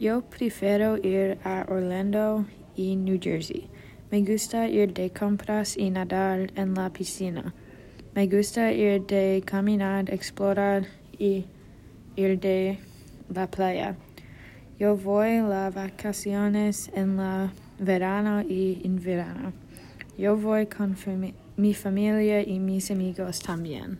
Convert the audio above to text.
Yo prefiero ir a Orlando y New Jersey. Me gusta ir de compras y nadar en la piscina. Me gusta ir de caminar, explorar y ir de la playa. Yo voy las vacaciones en la verano y en verano. Yo voy con mi familia y mis amigos también.